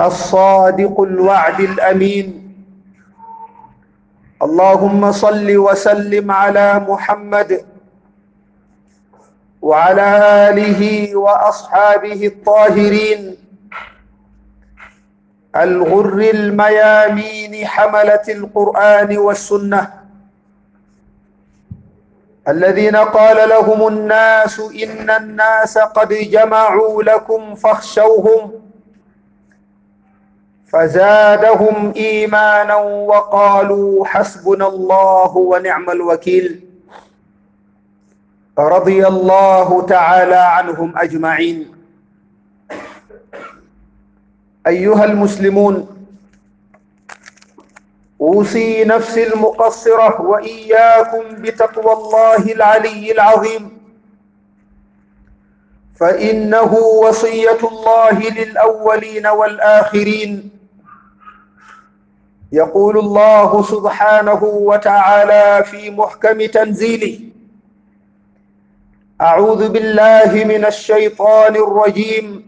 الصادق الوعد الأمين. اللهم صل وسلم على محمد وعلى آله وأصحابه الطاهرين. الغر الميامين حمله القرآن والسنة. الذين قال لهم الناس إن الناس قد جمعوا لكم فاخشوهم. فزادهم إيمانا وقالوا حسبنا الله ونعم الوكيل. رضي الله تعالى عنهم أجمعين. أيها المسلمون أوصي نفسي المقصرة وإياكم بتقوى الله العلي العظيم. فإنه وصية الله للأولين والآخرين. يقول الله سبحانه وتعالى في محكم تنزيله أعوذ بالله من الشيطان الرجيم.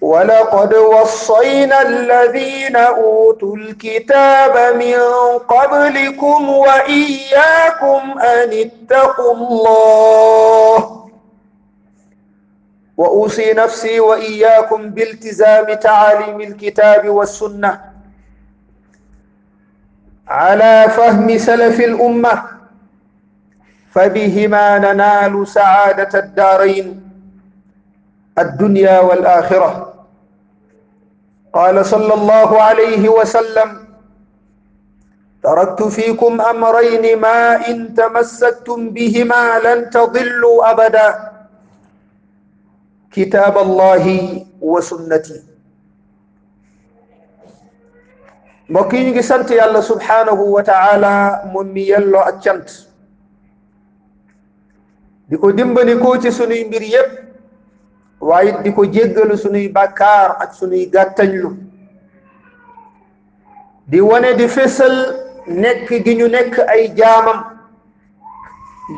ولقد وصينا الذين أوتوا الكتاب من قبلكم وإياكم أن اتقوا الله. وأوصي نفسي وإياكم بالتزام تعاليم الكتاب والسنة على فهم سلف الأمة فبهما ننال سعادة الدارين الدنيا والآخرة. قال صلى الله عليه وسلم تركت فيكم أمرين ما إن تمسكتم بهما لن تضلوا أبدا. kitaab allahi wa sunnati. Mbokk yi ñu ngi sant yàlla subhaanahu wa taala moom mi yelloo ak cant. Di ko dimbali ko ci sunuy mbir yépp waaye di ko jéggalu sunuy bàkkaar ak sunuy gàttañlu. Di wane di fésal nekk gi ñu nekk ay jaamam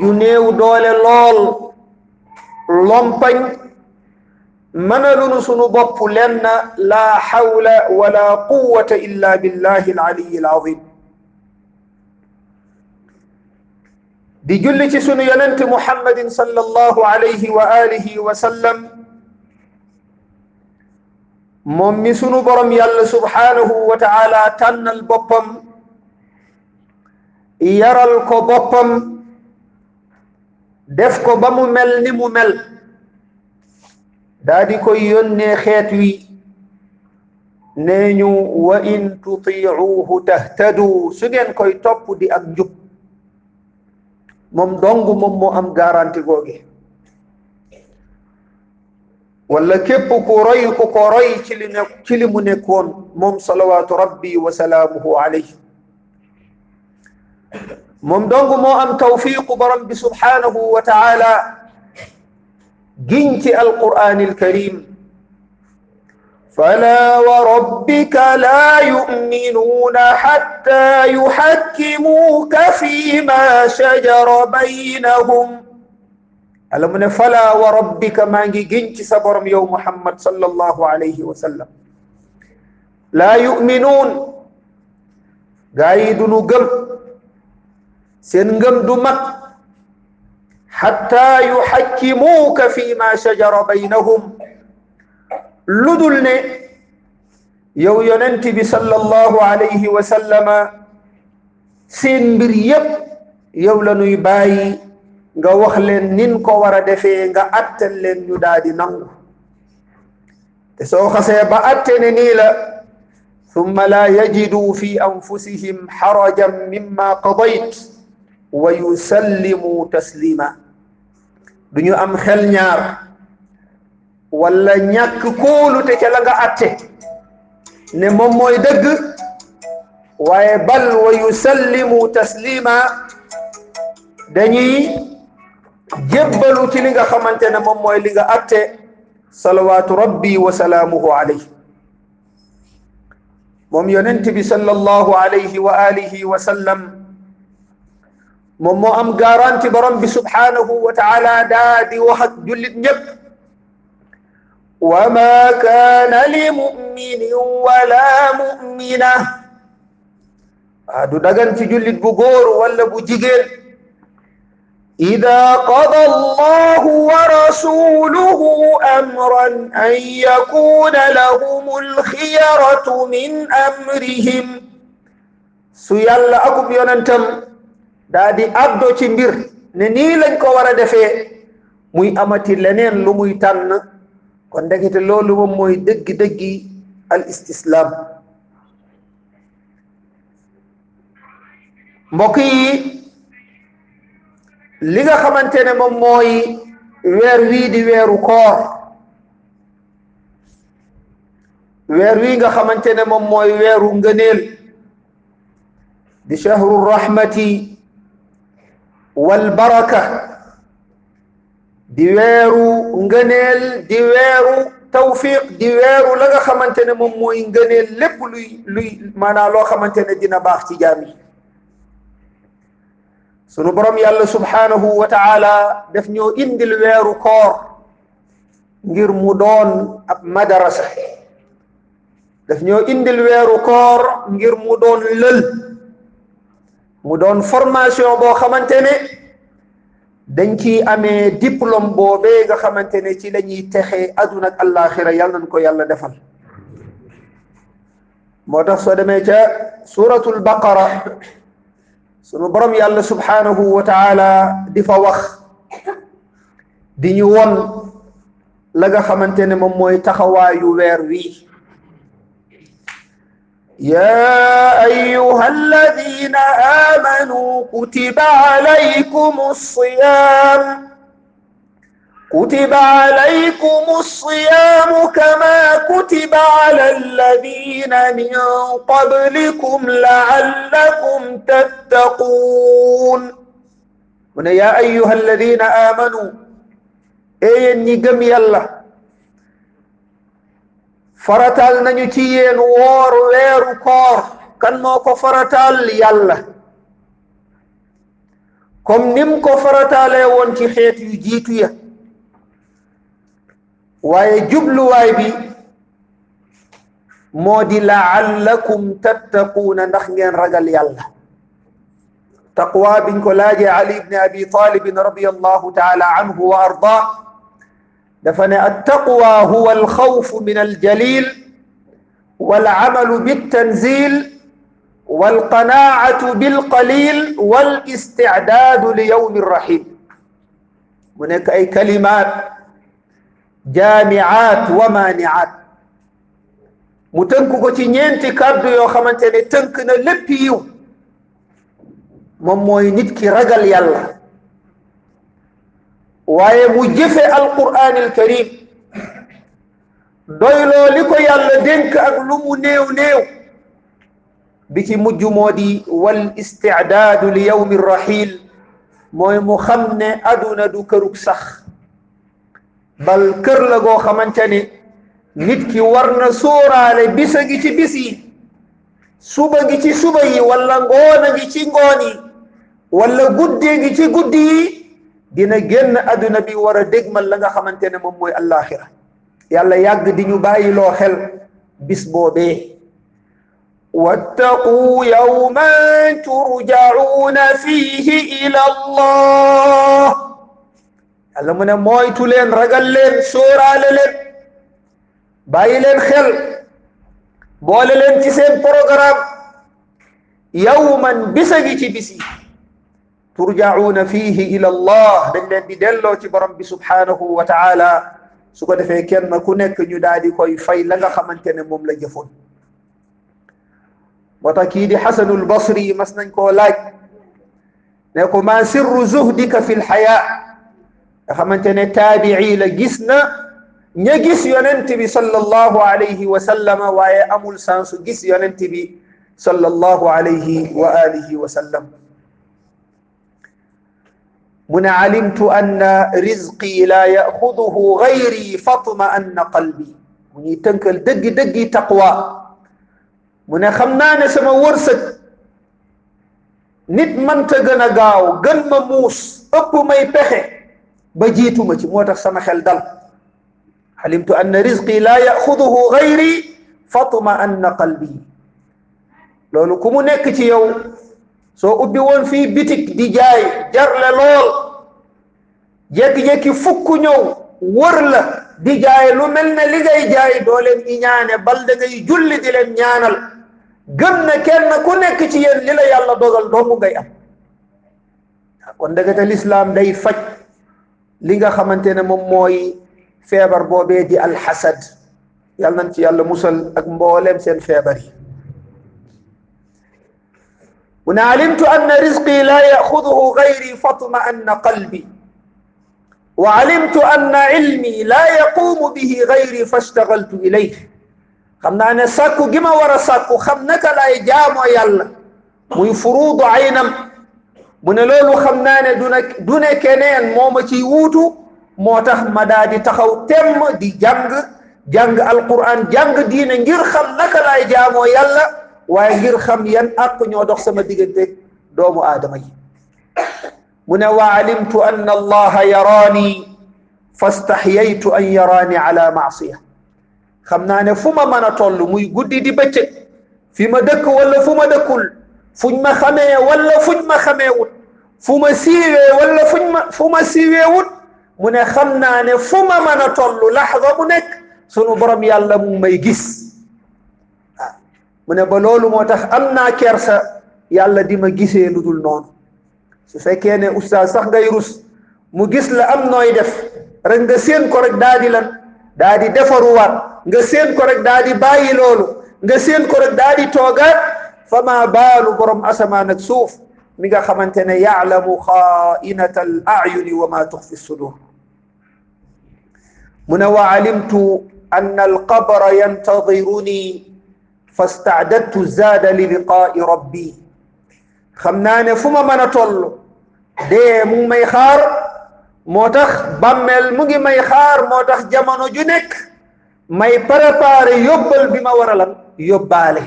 yu néew doole lool lompañ mënalunu sunu bopp lenn laa hawla wala quwwata illa billahi alaliyi alazim di julli ci sunu yonente muhammadin sallallahu alayhi wa alihi wa sallam moom mi sunu borom yàlla subhanahu wa taala tànnal boppam yaral ko boppam def ko ba mu mel ni mu mel daa di koy yónnee xeet wi nee ñu wa in tutiicuuhu tahtadu su ngeen koy topp di ak njub moom dong moom moo am garanti googe wala képp ku roy ku ko roy ci li ne ci li mu nekkoon moom salawaatu rabbi wa salaamuhu alayhi moom dong moo am tawfiiqu borom bi subhaanahu wa taala ci alqur'aan alkarim فلا وربك لا يؤمنون حتى يحكموك فيما شجر بينهم. ألم فلا وربك ما جنت سبرم يوم محمد صلى الله عليه وسلم. لا يؤمنون. قايد نقم سنقم حتى يحكموك فيما شجر بينهم. لدلني يو يننتي بصلى الله عليه وسلم سين بريب يو لنوي باي غا وخلن نين كو ورا دفي غا اتل لن ني دادي نانغ سو خسي لا ثم لا يجدوا في انفسهم حرجا مما قضيت ويسلموا تسليما. Du ñu am xel ñaar walla ñàkk kóolute ca la nga atte ne moom mooy dëgg waaye bal wa yusallimu taslima dañuy jébbalu ci li nga xamante ne moom mooy li nga atte salawaatu rabbi wa salaamuhu alayhi moom yonent bi sallallahu alayhi wa alihi wa sallam moom moo am garanti borom bi subhanahu wa taala daa di wax ak وما كان لمؤمن ولا مؤمنة. هذا دغان في جلد بغور ولا بجيجل إذا قضى الله ورسوله أمرا أن يكون لهم الخيرة من أمرهم. سيال أكم daa di addo ci mbir ne nii lañ ko war a defee muy amati leneen lu muy tànn. Kon ndekete loolu moom mooy dëggi-dëggi al istislam mbokk yi li nga xamante ne moom mooy weer wii di weeru koor. Weer wii nga xamante ne moom mooy weeru ngëneel di shahru rahmati wal baraka. Di weeru ngëneel di weeru tawfiq di weeru la xamante ne moom mooy ngëneel lépp luy luy loo xamante ne dina baax ci jaam yi. Sunu borom yàlla subhanahu wa taala def ñoo indil weeru koor ngir mu doon ab madarasa. Daf ñoo indil weeru koor ngir mu doon lël. Mu doon formation boo xamante ne dañ ciy amee diplôme boobee nga xamante ne ci la ñuy texee aduna ak àllaaxira yàlla nañ ko yàlla defal moo tax soo demee ca suratul baqara sunu borom yàlla subhanahu wa taala di fa wax di ñu won la nga xamante ne moom mooy taxawaayu weer wii يا أيها الذين آمنوا كتب عليكم الصيام كتب عليكم الصيام كما كتب على الذين من قبلكم لعلكم تتقون. هنا يا أيها الذين آمنوا أي النجم يالله faratal nañu ci yéen woor weeru koor kan moo ko faratal yàlla comme nim ko faratalee woon ci xeet yu jiitu ya waaye jubluwaay bi moo di laallakum tattaquuna ndax ngeen ragal yàlla taqwa biñ ko laajee ali ibni abi talibin radiallahu taala anhu wa ardaa دفن التقوى هو الخوف من الجليل والعمل بالتنزيل والقناعة بالقليل والاستعداد ليوم الرحيل. هناك أي كلمات؟ جامعات ومانعات. متنكو كي نينتي كادو يو خمانتني تنكنا لبيو. مموي نتكي رجل يالله waaye mu jëfe alquran alkarim doyloo li ko yàlla dénk ak lu mu néew néew bi ci mujj moo di wal istidaadu li yawmi rahil mooy mu xam ne aduna du kërug sax bal kër la goo xamante ne nit ki war na sóoraale bisa gi ci bis yi suba gi ci suba yi wala ngoona gi ci ngoon yi wala guddee gi ci guddi yi dina génn àdduna bi war a dégmal la nga xamante ne moom mooy allaaxira yàlla yàgg di ñu bàyyiloo xel bis boobee. wattaquu yawman turjacuuna fiihi ila allah. yàlla mu ne mooytu leen ragal leen sóoraale leen. bàyyi leen xel. boole leen ci seen programme. yawman bisa gi ci yi. ترجعون فيه إلى الله. دلن دي دلو تي سبحانه وتعالى. سوكو دفعي كن ما كنك نيو دادي كوي فاي لغا خمان كن موم لجفون وتكيد حسن البصري مسنا كو لاج. نيكو ما سر زهدك في الحياة خمان كن تابعي لجسنا. نجس يننتبي صلى الله عليه وسلم ويأمل سانس جس يننتبي صلى الله عليه وآله وسلم. من علمت أن رزقي لا يأخذه غيري فطم أن قلبي. من تنكل دق دق تقوى. من خمنان سما ورسك نت من تغنى غاو. غن مموس. أبو مي بحي بجيت مجي. سما دل. علمت أن رزقي لا يأخذه غيري فطم أن قلبي. لو كمو نكتي يوم soo ubbi woon fii bitik di jaay jarle lool. Jékki-jékki fukk ñëw wër la di jaay lu mel ne li ngay jaay doo leen ñi ñaane bal da julli di leen ñaanal. Gëm na kenn ku nekk ci yéen li la yàlla dogal doomu ngay am. Kon ndekete lislaam day faj li nga xamante ne moom mooy feebar boobee di alxasad. Yàlla nañ ci yàlla musal ak mbooleem seen feebar yi. هنا علمت أن رزقي لا يأخذه غيري فاطمأن قلبي. وعلمت أن علمي لا يقوم به غيري فاشتغلت إليه. خمنا أن ساكو جما ورا ساكو خمنك لا يجام ويلا ويفروض عينا من لولو خمنا دونك دونك نين مومتي ووتو. موتاه مدادي تخو تم دي جنگ جنگ القرآن جنگ دين نجير خمنك لا يجام ويلا waaye ngir xam yan àq ñoo dox sama diggante doomu aadama yi mu ne wa alimtu anna allaha yaraani fastaxyaytu an yaraani ala maasiya xam naa ne fu ma mën a toll muy guddi di bëccëg fi ma dëkk wala fu ma dëkkul fuñ ma xamee wala fuñ ma xamee wut fu ma siiwee wala fuñ ma fu ma siiwee wut mu ne xam naa ne fu ma mën a toll laxda bu nekk sunu borom yàlla mu may gis ah mu ne ba loolu moo tax am naa kersa yàlla di ma gisee lu dul noonu su fekkee ne oustaz sax ngay rus mu gis la am nooy def rek nga séen ko rek daa di lan daa di defaruwaat nga séen ko rek daa di bàyyi loolu nga séen ko rek daa di toogaat fa ma baalu borom asamaan ak suuf mi nga xamante ne yaalamu xaainata al ayuni wa ma tuxfi sudur mu ne wa alimtu anna alqabra yantadiruni fastaadadtu zaada li liqaai rabbi xam naa ne fu ma mën a toll dee mu ngi may xaar moo tax bàmmeel mu ngi may xaar moo tax jamono ju nekk may préparé yóbbal bi ma war a lan yóbbaale.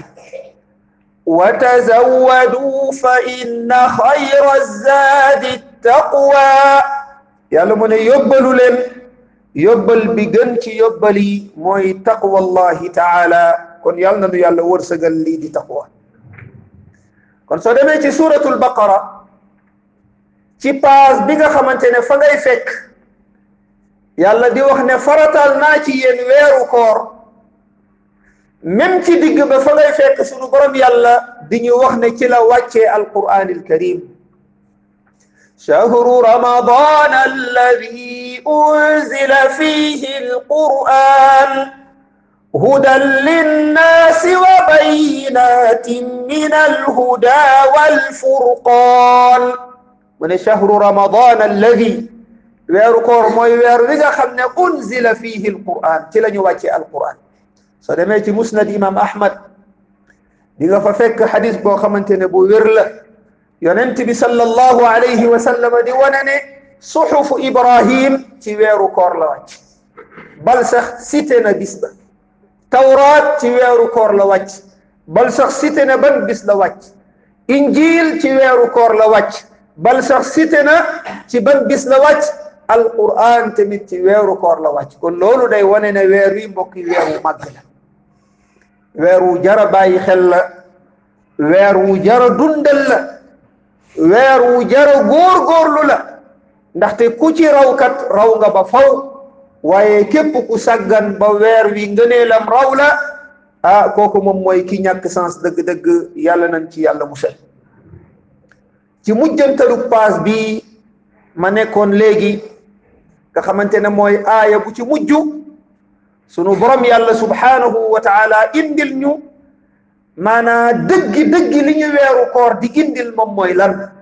wa tazawwadu fa inna xayra zaadi taqwa. yàlla mu ne yóbbalu leen yóbbal bi gën ci yóbbal yi mooy taqwa allahi taala. Kon yàlla na nu yàlla wërsëgal lii di taqwa kon soo demee ci suratul baqara ci paas bi nga xamante ne fa ngay fekk yàlla di wax ne faratal naa ci yéen weeru koor même ci digg ba fa ngay fekk sunu borom yàlla di ñu wax ne ci la wàccee alquran alkarim shahru ramadan alladi unzila fihi alquran هدى للناس وبينات من الهدى والفرقان. من شهر رمضان الذي ويركور موي ويرجا خمنا انزل فيه القرآن. تلا نيواتي القرآن. صدمت مسند إمام أحمد. ديغا فك حديث بو خمانتني بو ويرلا يونت بي صلى الله عليه وسلم دي ونني صحف إبراهيم تي ويركور لا بل سخ سيتنا بسبه tawraat ci weeru koor la wàcc. Bal sax na ban bis la wàcc. Injil ci weeru koor la wàcc. Bal sax na ci ban bis la wàcc. Alquran tamit ci weeru koor la wàcc. Kon loolu day wane ne weer wi mbokk yi la. Weer jara bàyyi xel la. Weer wu jara dundal la. Weer wu jara góorgóorlu la. Ndaxte ku ci rawkat raw nga ba faw. Waaye képp ku sàggan ba weer wi ngëneelam raw la ah kooku moom mooy ki ñàkk sens dëgg-dëgg yàlla nañ ci yàlla musal. Ci mujjantalu paas bi ma nekkoon léegi nga xamante ne mooy aaya bu ci mujj sunu borom yàlla subhaanahu wa taala indil ñu maanaa dëggi dëggi li ñu weeru koor di indil moom mooy lan?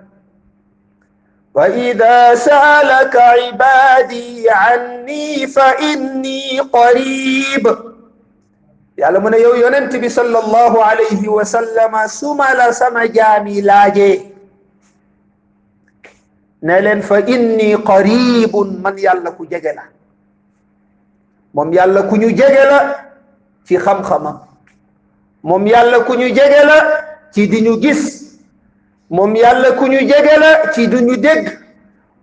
فإذا سألك عبادي عني فإني قريب. يعلمون يو ينتبه صلى الله عليه وسلم ثم لا سمع جامي لاجي نلن فإني قريب من يالك ججلا من يالك ججلا في خم خم من يالك ججلا تدين جسم moom yàlla ku ñu jege la ci du ñu dégg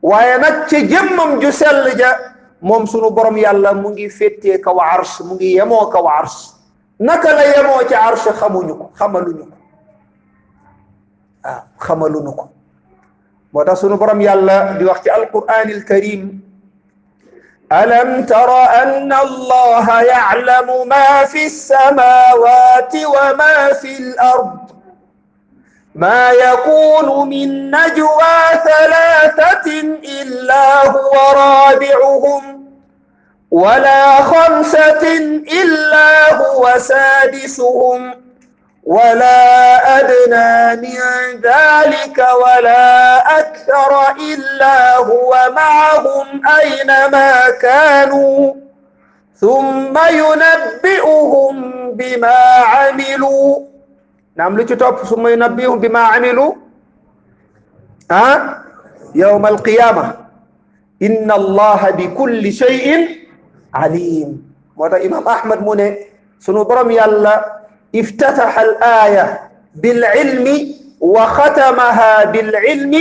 waaye nag ci jëmmam ju sell ja moom sunu borom yàlla mu ngi féttee kaw arsh mu ngi yemoo kaw arsh naka la yemoo ci arsh xamuñu ko xamaluñu ko waaw xamaluñu ko moo sunu borom yàlla di wax ci alquran alkarim ألم تر أن الله يعلم ما في السماوات وما في الأرض ما يكون من نجوى ثلاثة إلا هو رابعهم ولا خمسة إلا هو سادسهم ولا أدنى من ذلك ولا أكثر إلا هو معهم أينما كانوا. ثم ينبئهم بما عملوا. نعم لتتوب ثم ينبئهم بما عملوا ها؟ يوم القيامة. إن الله بكل شيء عليم. وهذا إمام أحمد مني سنبرم يالله افتتح الآية بالعلم وختمها بالعلم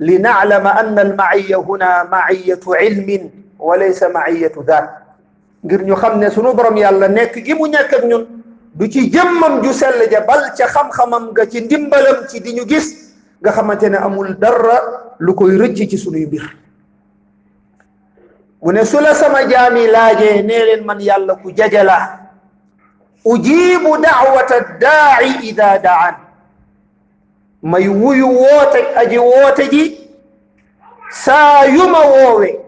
لنعلم أن المعية هنا معية علم وليس معية ذات. ngir ñu ne sunu borom yàlla nekk gi mu ñun du ci jëmmam ju sell ja bal ca xam-xamam ci ndimbalam ci di ñu gis nga xamante ne amul dara lu koy rëcc ci sunuy mbir. Mu ne su sama jaami laajee nee leen man yàlla ku jajala ujibu da'wata da'i idha da'an. May wuyu woote aji woote ji saa yuma woowe.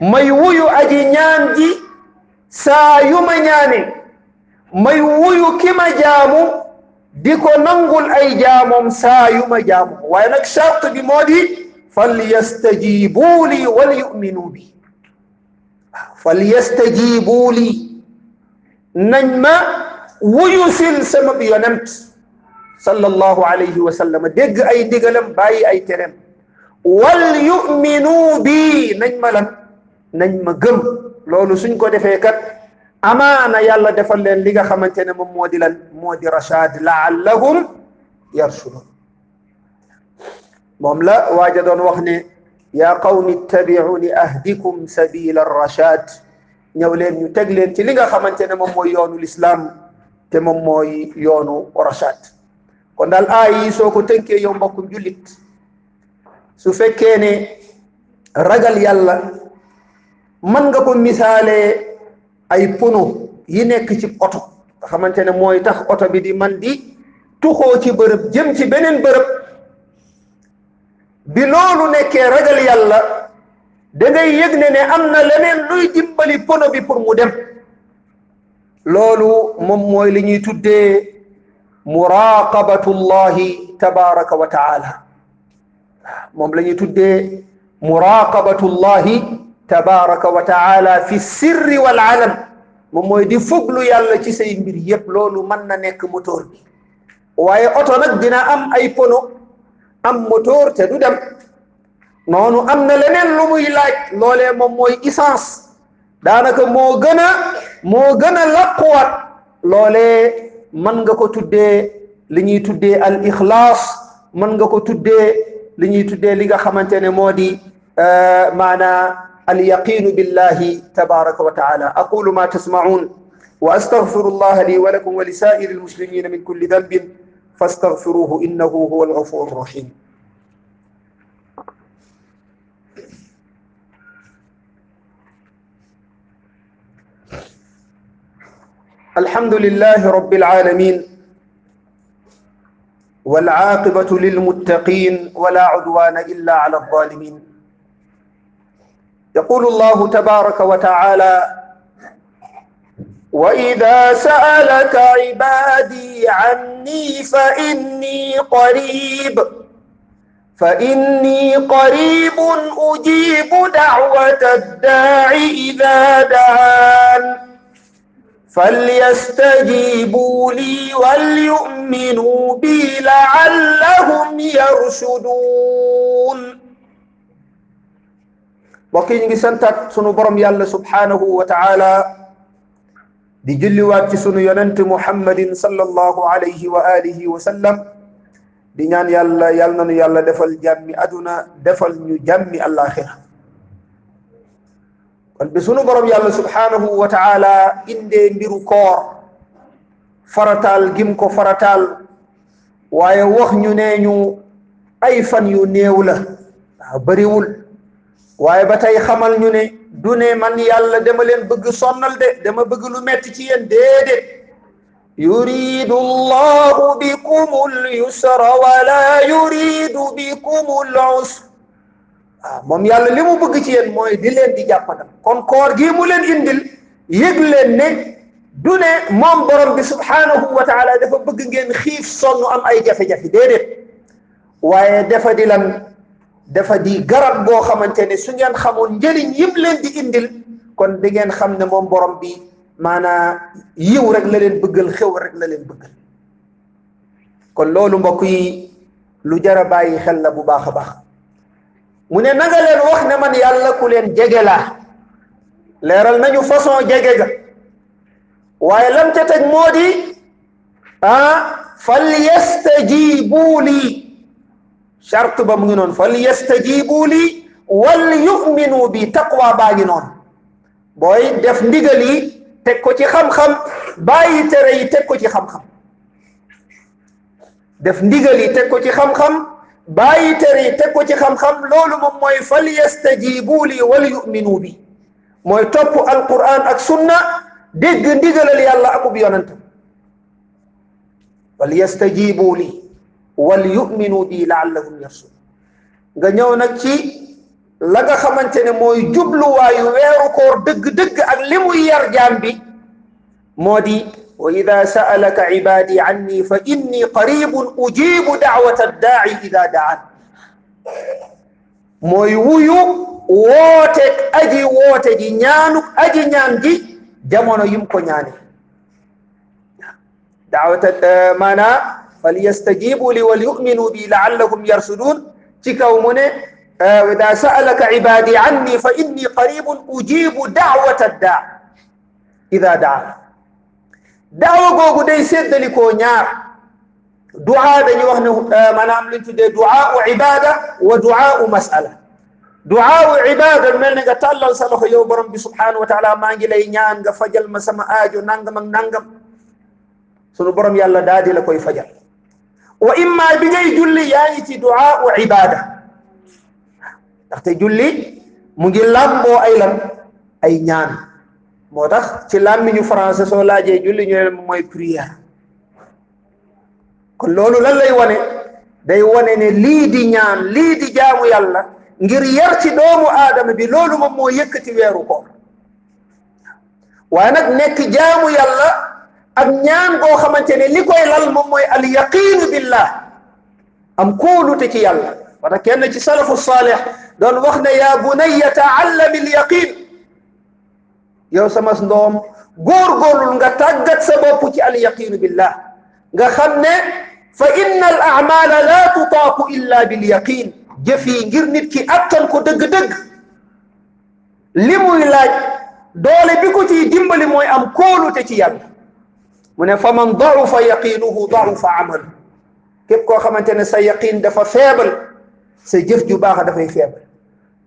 May wuyu aji ñaan ji saa yuma ñaane. May wuyu kima jaamu di ko nangul ay jaamom saa yuma jaamu waaye nag charte bi moo di falyastajibu li wal yuminu bi falyastajibu li nañ ma wuyu sil sama bi yonent sallallahu alayhi wa sallam dégg ay ndigalam bàyyi ay terem wal yuminu bi nañ ma lan nañ ma gëm loolu suñ ko defee kat amaana yàlla defal leen li nga xamante ne moom moo di lan moo di rachad laallahum yarshudun moom la waaja doon wax ne yaa qawmi ittabiuni ahdikum sabila arrachad ñëw leen ñu teg leen ci li nga xamante ne moom mooy yoonu lislaam te moom mooy yoonu rachad kon daal aay yi soo ko tënkee yow mbokkum jullit su fekkee ne ragal yàlla mën nga ko misaalee ay pono yi nekk ci oto nga xamante ne mooy tax oto bi di man di tuxoo ci bërëb jëm ci beneen bërëb. bi loolu nekkee ragal yàlla da ngay yëg ne am na leneen luy dimbali pono bi pour mu dem. loolu moom mooy li ñuy tuddee muraqabatullahi tabaraka wa taala. moom la ñuy tuddee muraqabatullahi tabaraka wa taala fi sirri wal alam. Moom di fuglu yàlla ci say mbir yépp. Loolu mën na nekk moteur bi. Waaye oto nag dina am ay pono. Am moteur te du dem. Noonu am na leneen lu muy laaj. Loolee moom mooy essence. Daanaka moo gën a moo gën a làquwaat. Loolee mën nga ko tuddee li ñuy tuddee al ixlaas. Mën nga ko tuddee li ñuy tuddee li nga xamante ne moo di maanaa اليقين بالله تبارك وتعالى. أقول ما تسمعون وأستغفر الله لي ولكم ولسائر المسلمين من كل ذنب فاستغفروه إنه هو الغفور الرحيم. الحمد لله رب العالمين والعاقبة للمتقين ولا عدوان إلا على الظالمين. يقول الله تبارك وتعالى وإذا سألك عبادي عني فإني قريب فإني قريب أجيب دعوة الداع إذا دعان فليستجيبوا لي وليؤمنوا بي لعلهم يرشدون. Mbokk yi ñu sunu borom yàlla subhaanahu wa taala di julliwaat ci sunu yonent muhammadin sallallahu alayhi wa di ñaan yàlla yàlla nanu yàlla defal jàmmi aduna defal ñu jàmmi sunu borom yàlla subhaanahu wa taala indee mbiru koor farataal gim ko farataal waaye wax ñu nee ñu ay fan yu néew la waaw waaye ba tey xamal ñu ne du ne man yàlla dama leen bëgg sonnal de dama bëgg lu metti ci yéen déedéet. yuridu llahu bikum yusra wala yuridu bikum lusra waaw moom yàlla li mu bëgg ci yéen mooy di leen di jàppandal. kon koor gii mu leen indil yëg leen ne du ne moom borom bi subhaanahu wa taala dafa bëgg ngeen xiif sonn am ay jafe-jafe déedéet. waaye dafa di lan dafa di garab boo xamante ne su ngeen xamoon njëriñ yim leen di indil kon di ngeen xam ne moom borom bi maanaa yiw rek la leen bëggal xew rek la leen bëggal. Kon loolu mbokk yi lu jar a bàyyi xel la bu baax a baax. Mu ne nanga leen wax ne man yàlla ku leen jege laa. Leeral nañu façon jege waaye lam ca teg moo di ah fal yastajibu lii. Charte ba mu ngi noonu fal yastajibu lii wal yuminu bi taqwa baa ngi noonu booy def ndigal yi teg ko ci xam-xam bàyyi tere yi teg ko ci xam-xam def ndigal yi teg ko ci xam-xam bàyyi tere yi teg ko ci xam-xam loolu moom mooy fal yastajibu lii wal yuminu bi mooy topp alquran ak sunna dégg ndigalal yàlla akub yonantam fal yastajibu lii yuminu bi laallahum yarsun nga ñëw nag ci la nga xamante ne mooy jubluwaayu weeru koor dëgg-dëgg ak li muy yar jaam bi moo wa ida saalaka ibadi anni fa inni qaribun ujibu daawata addaai ida daan mooy wuyu wooteeg aji woote ji ñaanuk aji ñaan ji jamono yim ko ñaane daawata maanaa فليستجيبوا لي وليؤمنوا بي لعلهم يرشدون. تكاو وإذا آه سألك عبادي عني فإني قريب أجيب دعوة الداع. إذا دعا. دعوة قوة دي سيد لكونيا دعاء دي وحن آه، منام دعاء عبادة ودعاء مسألة. دعاء عبادة من نغا تالا سلوخ يوم رمبي سبحانه وتعالى ما نغي لأي نيان فجل ما سما آجو ننغم ننغم سنو برم يالله دادي لكوي فجل wa imma bi ngay julli yaa ngi ci duaau ibada ndaxte julli mu ngi làmboo ay lan? Ay ñaan. Moo tax ci làmmiñu français soo laajee julli ñu ne mooy prière. Kon loolu lan lay wane? Day wane ne lii di ñaan lii di jaamu yàlla ngir yar ci doomu aadama bi loolu moom moo yëkkati weeru koor. Waaye nag nekk jaamu yàlla ak ñaan goo xamante ne li koy lal moom mooy al yaqiinu billah am kóolute ci yàlla wata kenn ci salafu saalih doon wax ne yaa bunayya taallami al yaqin yow sama ndoom góorgóorlul nga tàggat sa bopp ci al yaqiinu billah nga xam ne fa inna al amala la tutaaku illa bil yaqin jëf yi ngir nit ki attan ko dëgg-dëgg li muy laaj doole bi ko ciy dimbali mooy am kóolute ci yàlla من فمن ضعف يقينه ضعف عمل كيف كو خمانتنا سيقين دفا فيبل سجف جو باخ دفا فيبل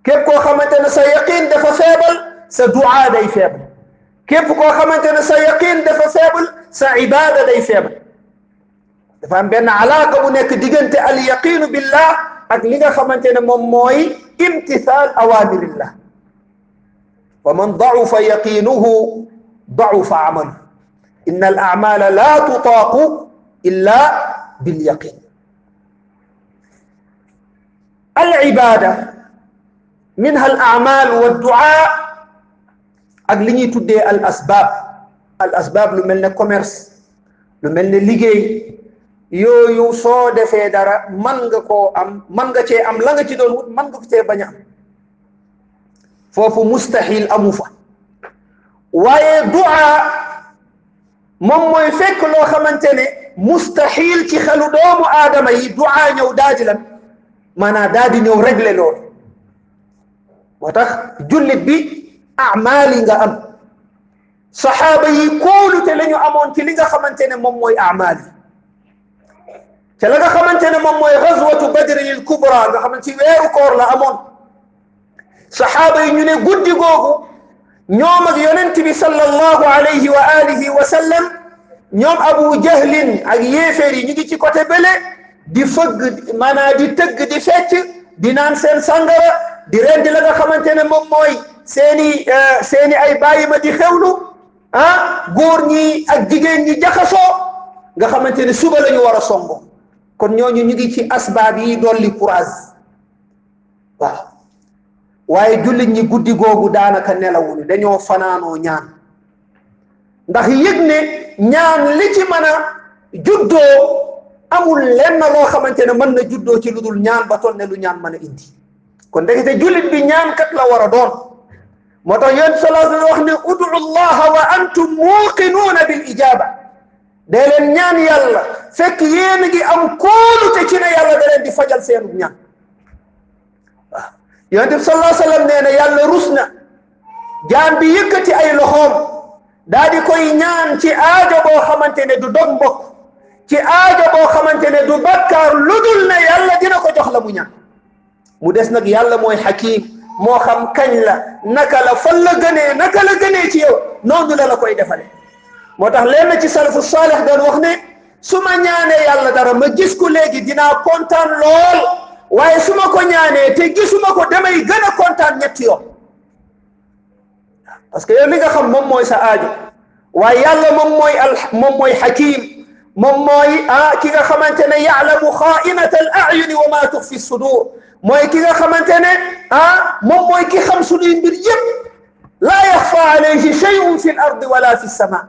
كيف كو خمانتنا سيقين دفا فيبل سدعاء دي فيبل كيف كو خمانتنا سيقين دفا فيبل سعبادة دي فيبل فهم بأن علاقة بناك ديجنت اليقين بالله أقلق خمانتنا مموي امتثال أوامر الله ومن ضعف يقينه ضعف عمله illa bil yaqin al ibada minha al amal wa duaa ak li ñuy tuddee al asbaab al asbaab lu mel ne commerce lu mel ne liggéey yooyu soo defee dara man nga koo am man nga cee am la nga ci doon wut man nga ko cee bañ a am foofu mustahil amu fa waaye du'a moom mooy fekk loo xamante ne mustahil ci xelu doomu aadama yi du'a ñëw daa di lan maanaam daa di ñëw régler loolu. Moo tax jullit bi amaal yi nga am saxaaba yi kóolute la ñu amoon ci li nga xamante ne moom mooy amaal yi. Ca la nga xamante ne moom mooy gazwatu badrin al kubra nga xamante ci weeru koor la amoon. Saxaaba yi ñu ne guddi googu ñoom ak yonent bi sallallahu alayhi wa alihi wa sallam ñoom abu jahlin ak yéeféer yi ñu ngi ci côté bële di fëgg maanaa di tëgg di fecc di naan seen sangara di rendi la nga xamante ne moom mooy seeni seeni ay bàyyi ma di xewlu ah góor ñi ak jigéen ñi jaxasoo nga xamante ne suba la ñu war a songo kon ñooñu ñu ngi ci asbaab yi dolli courage. Waaw. Waaye jullit ñi guddi googu daanaka nelawuñu dañoo fanaanoo ñaan. ndax yëg ne ñaan li ci mën a juddoo amul lenn loo xamante ne mën na juddoo ci lu dul ñaan ba toll ne lu ñaan mën a indi. kon ndekete jullit bi ñaan kat la war a doon. moo tax yonent solo alayhi wax ne udu llaha wa antum muuqinuuna bil ijaba dee leen ñaan yàlla fekk yéen a ngi am kóolute ci ne yàlla da leen di fajal seenu ñaan. Yonent bi sallallahu alayhi wasallam nee na yàlla rus na jaam bi yëkkati ay loxoom daa di koy ñaan ci aajo boo xamante ne du dog mbokk ci aajo boo xamante ne du bakkaar lu dul ne yàlla dina ko jox la mu ñaan mu des nag yàlla mooy xakim moo xam kañ la naka la fan la gënee naka la gënee ci yow noonu la la koy defale moo tax leen ci salafu saalih doon wax ne su ma ñaanee yàlla dara ma gis ko léegi dinaa kontaan lool waaye su ma ko ñaanee te gisuma ko damay gën a kontaan ñetti yoon parce que yow li nga xam moom mooy sa aajo waaye yàlla moom mooy al moom mooy xakim moom mooy ah ki nga xamante ne yaalamu xaainata al ayuni wa ma tuxfi sudur mooy ki nga xamante ne ah moom mooy ki xam suñuy mbir yëpp laa yaxfa alayhi shay'un fi l ardi wala fi sama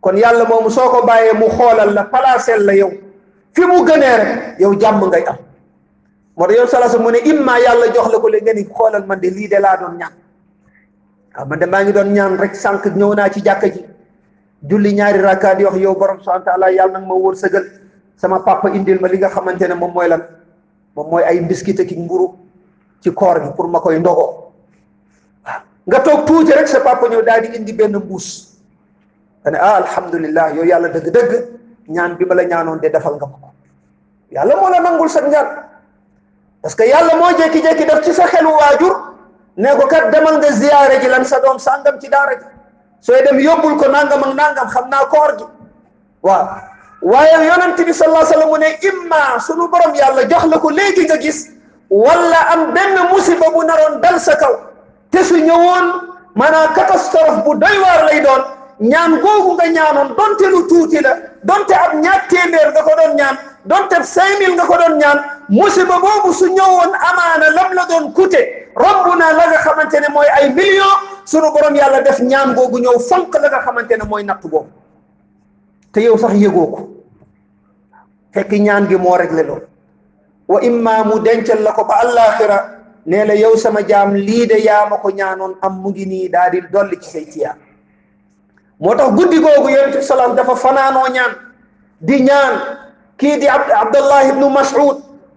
kon yàlla moomu soo ko bàyyee mu xoolal la palaaseel la yow fi mu gënee rek yow jàmm ngay am moo tax yow salasa mu ne imma yàlla jox la ko le ni xoolal man de lii de laa doon ñaan waaw man de maa ngi doon ñaan rek sànq ñëw naa ci jàkka ji. Julli ñaari rakkaa di wax yow borom subhanahu taala yàlla nag ma wóor sëgal sama papa indil ma li nga xamante ne moom mooy lan moom mooy ay mbiskit ak mburu ci koor gi pour ma koy nga toog tuuti rek sa papa ñëw daal di indi benn mbuus. Nga ne ah alhamdulillah yow yàlla dëgg-dëgg ñaan bi ma la ñaanoon de defal nga ko yàlla moo la sa ñaan. Que yàlla moo jékki-jékki def ci sa xelu waajur ne ko kat demal nga ziyaare ji lan sa doom sàngam ci daara ji. Sooy dem yóbbul ko nangam ak nangam xam naa koor gi. Waaw. Waaye yonent bi sallallahu alayhi wa sallam mu ne imma sunu borom yàlla jox la ko léegi nga gis wala am benn musiba bu naroon dal sa kaw te su ñëwoon maanaam catastrophe bu doy waar lay doon ñaan googu nga ñaanoon donte lu tuuti la donte ab ñaar téeméer nga ko doon ñaan donte cinq mille nga ko doon ñaan musiba boobu su ñëwoon amaana lam la doon coûter romb na la nga xamante ne mooy ay millions sunu borom yàlla def ñaan googu ñëw fonk la nga xamante ne mooy natt boobu. Te yow sax yëgoo ko. Fekk ñaan gi moo réglé loolu. Wa imma mu dencal la ko ba àllaaxira nee la yow sama jaam lii de yaa ma ko ñaanoon am mu ngi nii daal di dolli ci say tiyaa moo tax guddi googu yonent bi salaam dafa fanaanoo ñaan di ñaan. Kii di abdallah ibnu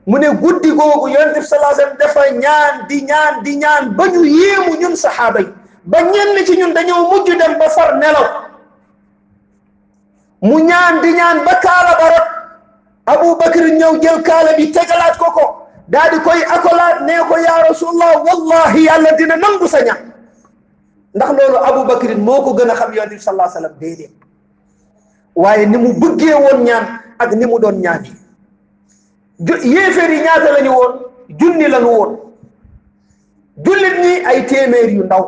mu ne guddi googu yonent bi salaam dafa ñaan di ñaan di ñaan ba ñu yéemu ñun saxaaba yi. Ba ñenn ci ñun dañoo mujj dem ba far nelaw. Mu ñaan di ñaan ba kaala ba rot. Abu bakr ñëw jël kaala bi tegalaat ko ko. Daa di koy akolaat nee ko yaa rasulullah wallahi yàlla dina nangu sa ñaan. Ndax loolu abu bakrin moo ko gën a xam yonent bi sallallahu alayhi déedéet. Waaye ni mu bëggee woon ñaan ak ni mu doon ñaan yi yi ñaata lañu woon? Junni lañu woon. Jullit ñi ay téeméer yu ndaw.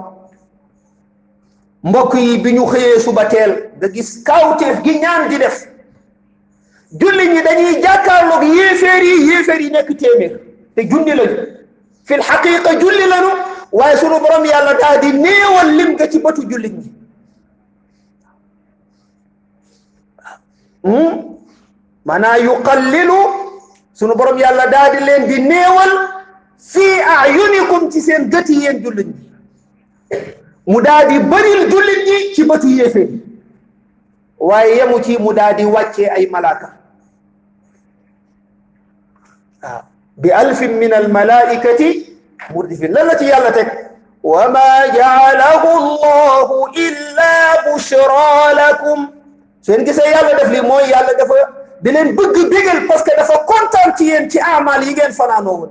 Mbokk yi bi ñu xëyee suba teel nga gis kaawteef gi ñaan di def. Jullit ñi dañuy jàkkaarloog yéeféer yi yéeféer yi nekk téeméer. Te junni lañu. Fil xaqiqa julli lañu. Waaye sunu borom yàlla daal di néewal lim ci bëtu jullit ñi. Maanaa yuqallilu sunu borom yàlla daal di leen di néewal fii ci seen gëti yéen jullit ñi. Mu daal ci mu daal di ay malaaka. Bi alfin min مردفين. لا التي يالتك وما جعله الله إلا بشرى لكم. سين كيس يالا داف لي موي يالا داف دي لين بغ ديغل باسكو داف كونتانتيين تي اعمال يغن فنانو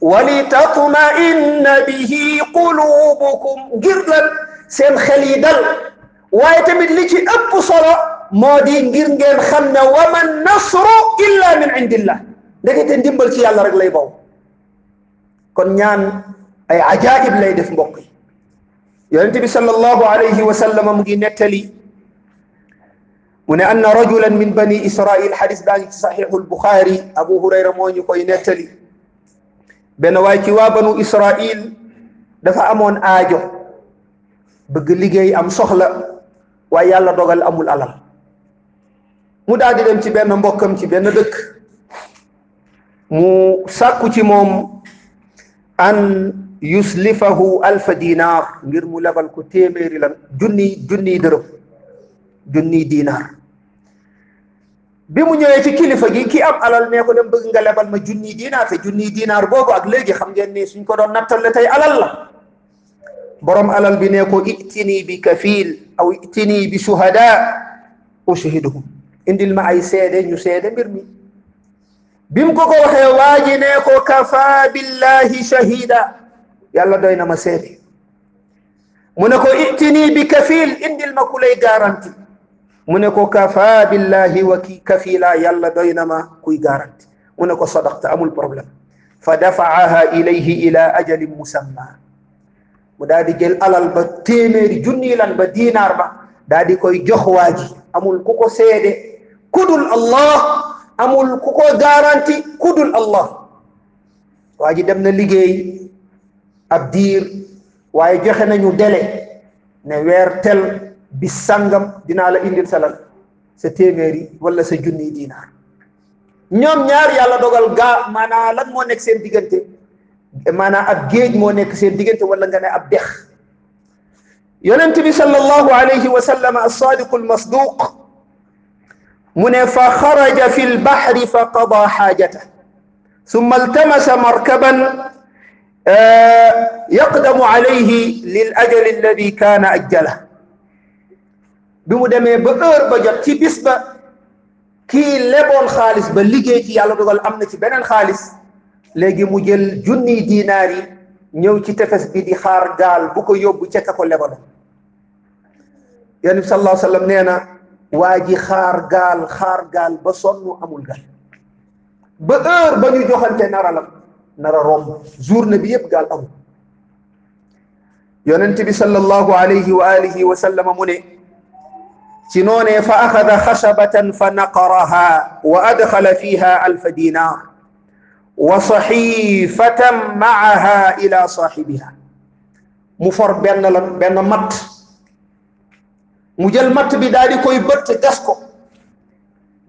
ولتطمئن به قلوبكم. غيرل سين خلي دال واي تاميت لي تي اب صلو مودي غير نين خمنا ومن نصر الا من عند الله. دغيت ديمبل سي يالا رك لاي باو. Kon ñaan ay ajaib lay def mbokk yi yonent bi sallallahu alayhi wa sallam mu ngi nettali mu ne anna rajulan min bani israil xadis baa ci saxiixul buxaari abu hurayra moo ñu koy nettali benn waay ci waa banu israil dafa amoon aajo bëgg liggéey am soxla waaye yàlla dogal amul alal mu daal di dem ci benn mbokkam ci benn dëkk mu sàkku ci moom أن يسلفه ألف دينار. غير ملابل كتيمير لن جني جني درب جني دينار. بمو نيوي تي كليفا كي أب ألال نيكو دم بغنغا لابل ما جني دينار. تي جني دينار بوغو أك لجي خمجين نيس ونكو دون نبتل لتي ألال برم ألال بنيكو ائتني بكفيل أو ائتني بشهداء. أشهدهم. إن دل معي سيدين يسيدين bi mu ko ko waxee waa ji nee ko kafa billahi shahida yàlla doy na ma seede mu ne itini bi kafil indil ma ku lay garanti mu ne kafa billahi wa ki kafila yàlla doy na ma kuy garanti mu ne sadaqta amul problème fa dafaaha ilayhi ila ajalin musamma mu daal di jël alal ba téeméeri junni lan ba diinaar ba daal di koy jox waa ji amul ku ko seede kudul allah amul ku ko garanti ku dul allah. Waa ji dem na liggéey ab diir joxe nañu délai ne weer tel bi sangam dinaa la indil salal sa téeméeri wala sa junniy diinaar ñoom ñaar yàlla dogal gaa maanaam lan moo nekk seen diggante? Maanaa ab géej moo nekk seen diggante wala nga ab dex? Yonent bi sallallahu alayhi wa sallam as-sadiqu al-masduq من فخرج في البحر فقضى حاجته ثم التمس مركبا آه، يقدم عليه للأجل الذي كان أجله. بمدمي بئر بجر كي بسبة كي لبون خالص بلجي كي على رضا الأمن كي بنان خالص. لجي مجل جني ديناري نيو كي تفس بدي خار قال بكو يوب بكتك اللبون يعني صلى الله عليه وسلم نينا waa ji xaar gaal xaar gaal ba sonn amul gaal ba heure ba ñu joxante nara la nara romb journée bi yëpp gaal amul yonent bi sallallahu alayhi wa alihi wa sallama mu ne ci noonee fa axada xashabatan fa naqaraha wa adxala fiha alfa dinar wa saxifatan maaha ila saaxibiha mu for benn la benn matt mu jël matt bi daal di koy bëtt gas ko.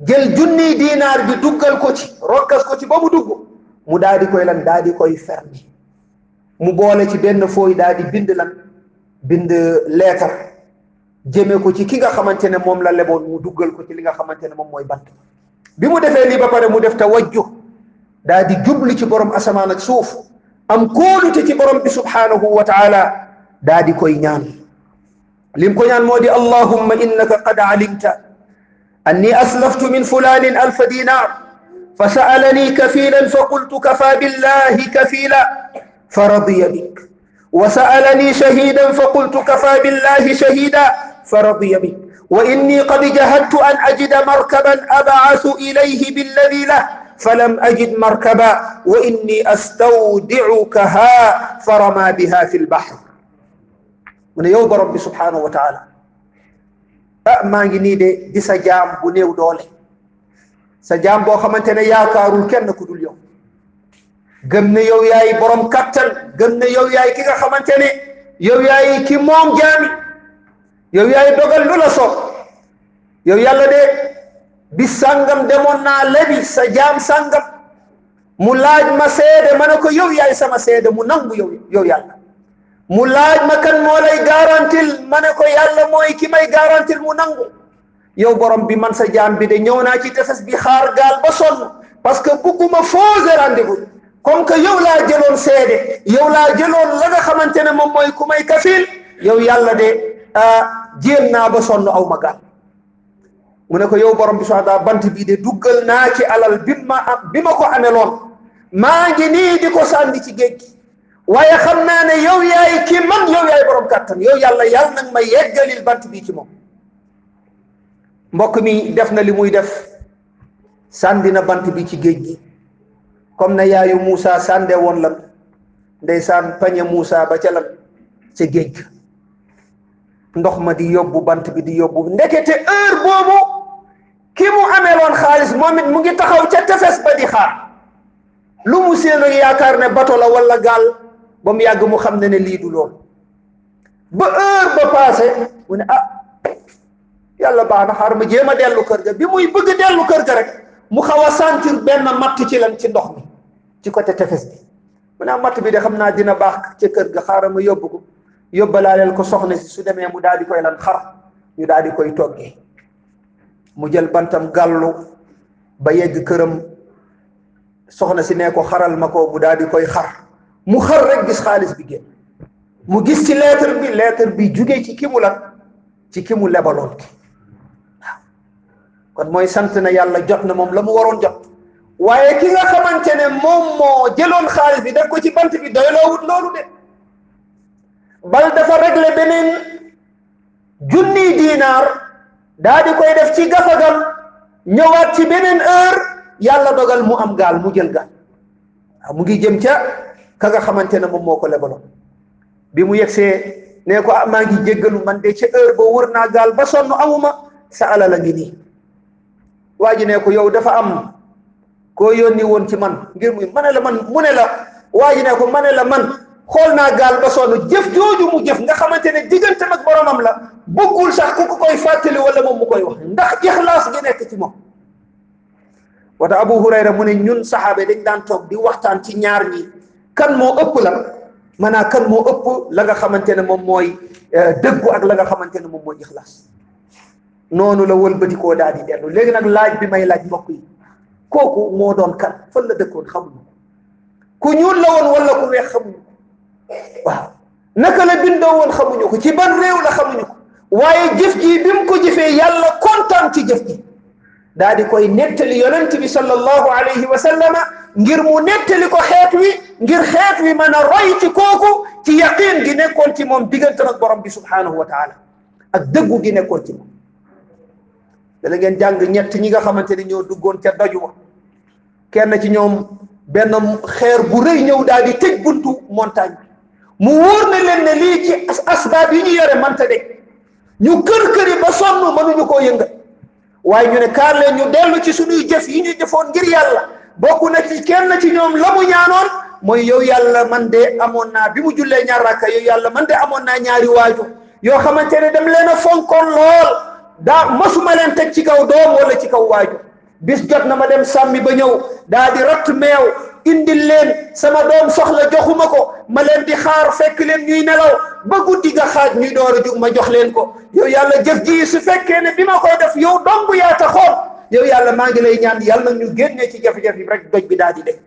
jël junniy diinaar bi duggal ko ci rokkas ko ci ba mu dugg mu daal di koy lan daal di koy fermer. mu boole ci benn fooy daal di bind lan bind leetar jëme ko ci ki nga xamante ne moom la leboon mu duggal ko ci li nga xamante ne moom mooy bant bi mu defee lii ba pare mu def tawajjuh daal di jubli ci borom asamaan ak suuf am kóolute ci borom bi subhanahu wa taala daal di koy ñaan. لمكونيان مودي اللهم إنك قد علمت أني أسلفت من فلان ألف دينار فسألني كفيلا فقلت كفى بالله كفيلا فرضي بك. وسألني شهيدا فقلت كفى بالله شهيدا فرضي بك. وإني قد جهدت أن أجد مركبا أبعث إليه بالذي له فلم أجد مركبا وإني استودعكها فرما بها في البحر. mu ne yow borom bi subhaanahu wa taala ah, maa ngi nii de di sa jaam bu néew doole sa jaam boo xamante ne yaakaarul kenn ku dul yow. Gëm yow yaay borom kattan gëm ne yow yaay ki ne yow yaay ki moom jaami yow yaay dogal lu la soob yow yàlla de bi sàngam demoon naa lebi sa jaam sàngam mu laaj ma seede ma ne ko yow yaay sama seede mu nangu yow yow yàlla. Mu laaj ma kan moo garantil ma ne ko yàlla mooy ki may garantil mu nangu. Yow borom bi man sa jaam bi de ñëw naa ci tefes bi xaar gaal ba sonn parce que bugguma fausse rendez-vous. Comme que yow laa jëloon seede yow laa jëloon la nga xamante ne moom mooy ku may kafil yow yàlla de jéem naa ba sonn aw ma gaal. Mu ko yow borom bi taala bant bii de duggal naa ci alal bi ma bi ma ko ameloon. Maa ngi nii di ko sànni ci géej gi. Waaye xam naa ne yow yaay ki man yow yaay borom kàttan yow yàlla yàlla nag ma yeggalil bant bi ci moom. Mbokk mi def na li muy def sànni na bant bi ci géej gi. Comme na yaayu Moussa sànde woon lan ndeysaan pañe Moussa ba ca lan ca géej ndox ma di yóbbu bant bi di yóbbu. Ndekete heure boobu ki mu ameeloon xaalis moom mu ngi taxaw ca tefes ba di xaar. Lu mu séen yaakaar ne bato la wala gaal ba mu yàgg mu xam ne ne lii du lool. ba heure ba passé mu ne ah yàlla baax na xaar ma jéem a dellu kër ga. Bi muy bëgg dellu kër ga rek mu xaw a sentir benn matt ci lan ci ndox mi ci côté tefes bi mu ne matt bi de xam naa dina baax ca kër ga xaaral ma yóbbu ko yóbbalaaleel ko soxna si. Su demee mu daal di koy lan xar ñu daal di koy toggee. Mu jël bantam gàllu ba yegg këram. Soxna si ne ko xaral ma ko mu daal di koy xar. Mu xar rek gis xaalis bi génn. mu gis ci lettre bi lettre bi jugee ci ki mu lan ci ki mu lebaloon kon mooy sant na yàlla jot na moom la mu waroon jot. Waaye ki nga xamante ne moom moo jëloon xaalis bi def ko ci bant bi doyloowut loolu de. Bal dafa réglé beneen junni diinaar daa koy def ci gafagam ñëwaat ci beneen heure yàlla dogal mu am gaal mu jël gaal. Waaw mu ngi jëm ca ka nga xamante ne moom moo ko lebaloon. bi mu yegsee ne ko ah maa ngi jéggalu man de ca heure ba wër naa gaal ba sonn amuma sa alal a ngi nii. Waa ji ne ko yow dafa am koo yónni woon ci man ngir muy mane la man mu ne la. Waa ji ne ko mane la man xool naa gaal ba sonn jëf jooju mu jëf nga xamante ne diggante ak boromam la bëggul sax ku ko koy fàttali wala moom mu koy wax ndax ixlaas gi nekk ci moom. Wata abu hurayra mu ne ñun saxaabe dañ daan toog di waxtaan ci ñaar ñi kan moo ëpp la maanaam kan moo ëpp la xamante ne moom mooy dëggu ak la nga xamante ne moom mooy ixlaas. Noonu la wëlbati koo daal di dellu. Léegi nag laaj bi may laaj mbokk yi kooku moo doon kan? Fan la dëkkoon? Xamuñu. Ko ku ñuul la woon wala ku weex xamuñu. Ko waaw. Naka la bindoo woon xamuñu ko. Ci ban réew la xamuñu ko. Waaye jëf ji bi mu ko jëfee ci jëf ji. Koy nettali yonent bi sallallahu alayhi wa sallama ngir mu nettali ko xeet wi ngir xeet wi mën a roy ci kooku ci yaqin gi nekkoon ci moom diggante ak borom bi subhaanahu wa taala ak dëggu gi nekkoon ci moom. Dala ngeen jàng ñett ñi nga xamante ni ñoo duggoon ca doju wa. Kenn ci ñoom benn xeer bu rëy ñëw daal di tëj buntu montagne bi. Mu wóor na leen ne lii ci asbaab yi ñu yore manta de ñu kër këri ba sonn mënuñu koo yëngal. Waaye ñu ne kaar leen ñu dellu ci suñuy jëf yi ñu jëfoon ngir yàlla. Bokk na ci kenn ci ñoom la mu ñaanoon mooy yow yàlla man de amoon naa bi mu jullee ñaar rakka yow yàlla man de amoon naa ñaari waaju yoo xamante ne dem leen a fonkoon lool daa masuma leen teg ci kaw doom wala ci kaw waaju bis jot na ma dem sàmmi ba ñëw daa di ratt meew indil leen sama doom soxla joxuma ko ma leen di xaar fekk leen ñuy nelaw ba guddi ga xaaj ñuy door a jug ma jox leen ko yow yàlla jëf ji su fekkee ne bi ma koy def yow dong yaa taxoon yow yàlla maa ngi lay ñaan yàlla ñu génnee ci jafe-jafe rek doj bi daal di def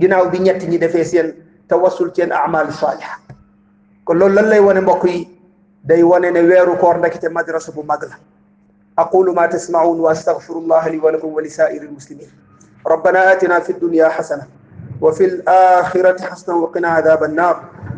ginnaaw bi ñett ñi defee seen tawassul seen amal saaliha kon loolu lan lay wane mbokk yi day wane ne weeru koor ndekete madrasa bu mag la aqulu ma tasmaun wa astaghfirullah li wa lakum wa li saa'iri almuslimin ربنا آتنا في الدنيا حسنة وفي الآخرة حسنة وقنا عذاب النار